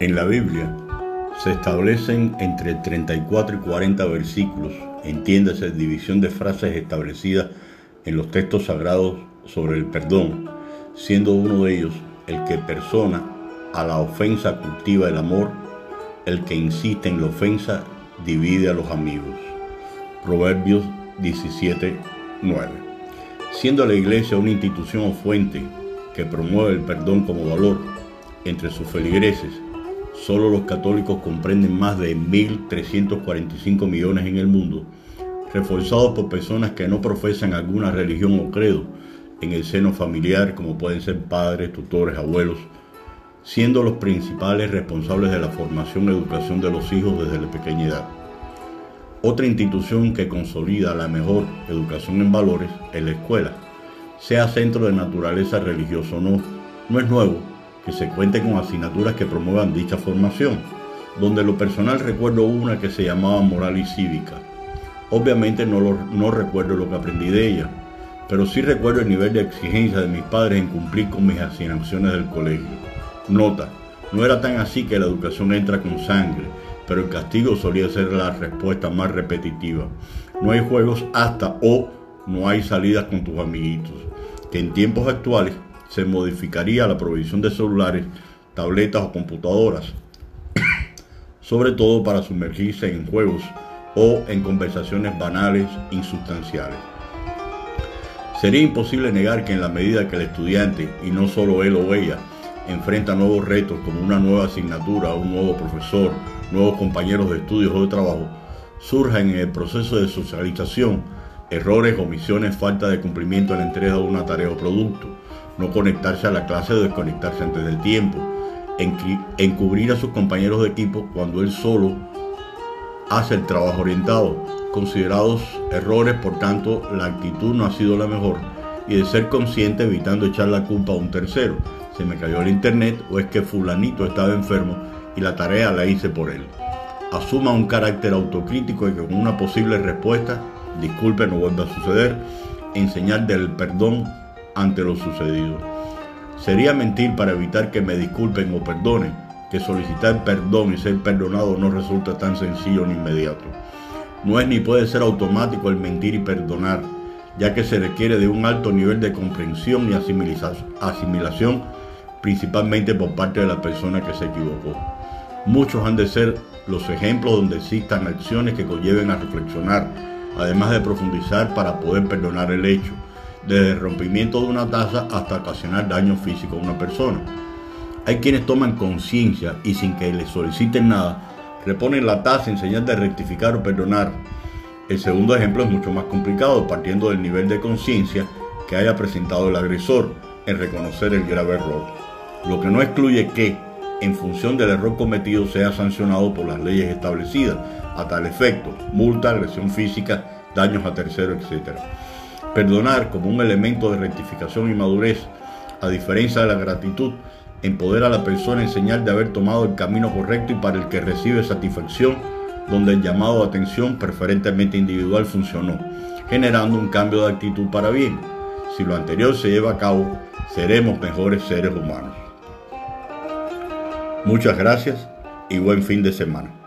En la Biblia se establecen entre 34 y 40 versículos, entiéndase división de frases establecidas en los textos sagrados sobre el perdón, siendo uno de ellos el que persona a la ofensa cultiva el amor, el que insiste en la ofensa divide a los amigos. Proverbios 17, 9. Siendo la iglesia una institución o fuente que promueve el perdón como valor entre sus feligreses, solo los católicos comprenden más de 1.345 millones en el mundo, reforzados por personas que no profesan alguna religión o credo en el seno familiar, como pueden ser padres, tutores, abuelos, siendo los principales responsables de la formación y educación de los hijos desde la pequeña edad. Otra institución que consolida la mejor educación en valores es la escuela, sea centro de naturaleza religiosa o no. No es nuevo que se cuente con asignaturas que promuevan dicha formación, donde lo personal recuerdo una que se llamaba moral y cívica. Obviamente no, no recuerdo lo que aprendí de ella, pero sí recuerdo el nivel de exigencia de mis padres en cumplir con mis asignaciones del colegio. Nota, no era tan así que la educación entra con sangre, pero el castigo solía ser la respuesta más repetitiva. No hay juegos hasta o no hay salidas con tus amiguitos, que en tiempos actuales se modificaría la provisión de celulares, tabletas o computadoras, sobre todo para sumergirse en juegos o en conversaciones banales, insustanciales. Sería imposible negar que en la medida que el estudiante, y no solo él o ella, enfrenta nuevos retos como una nueva asignatura, un nuevo profesor, nuevos compañeros de estudios o de trabajo, surjan en el proceso de socialización errores, omisiones, falta de cumplimiento en la entrega de una tarea o producto, no conectarse a la clase o desconectarse antes del tiempo, encubrir a sus compañeros de equipo cuando él solo hace el trabajo orientado, considerados errores, por tanto la actitud no ha sido la mejor y de ser consciente evitando echar la culpa a un tercero. Se me cayó el internet o es que fulanito estaba enfermo y la tarea la hice por él. Asuma un carácter autocrítico y con una posible respuesta, disculpe, no vuelva a suceder, enseñar del perdón ante lo sucedido. Sería mentir para evitar que me disculpen o perdonen, que solicitar perdón y ser perdonado no resulta tan sencillo ni inmediato. No es ni puede ser automático el mentir y perdonar, ya que se requiere de un alto nivel de comprensión y asimilación, principalmente por parte de la persona que se equivocó. Muchos han de ser los ejemplos donde existan acciones que conlleven a reflexionar, además de profundizar para poder perdonar el hecho, desde el rompimiento de una taza hasta ocasionar daño físico a una persona. Hay quienes toman conciencia y sin que les soliciten nada, reponen la tasa en señal de rectificar o perdonar. El segundo ejemplo es mucho más complicado, partiendo del nivel de conciencia que haya presentado el agresor en reconocer el grave error, lo que no excluye que, en función del error cometido, sea sancionado por las leyes establecidas a tal efecto, multa, agresión física, daños a terceros, etc. Perdonar como un elemento de rectificación y madurez, a diferencia de la gratitud, empodera a la persona en señal de haber tomado el camino correcto y para el que recibe satisfacción, donde el llamado de atención preferentemente individual funcionó, generando un cambio de actitud para bien. Si lo anterior se lleva a cabo, seremos mejores seres humanos. Muchas gracias y buen fin de semana.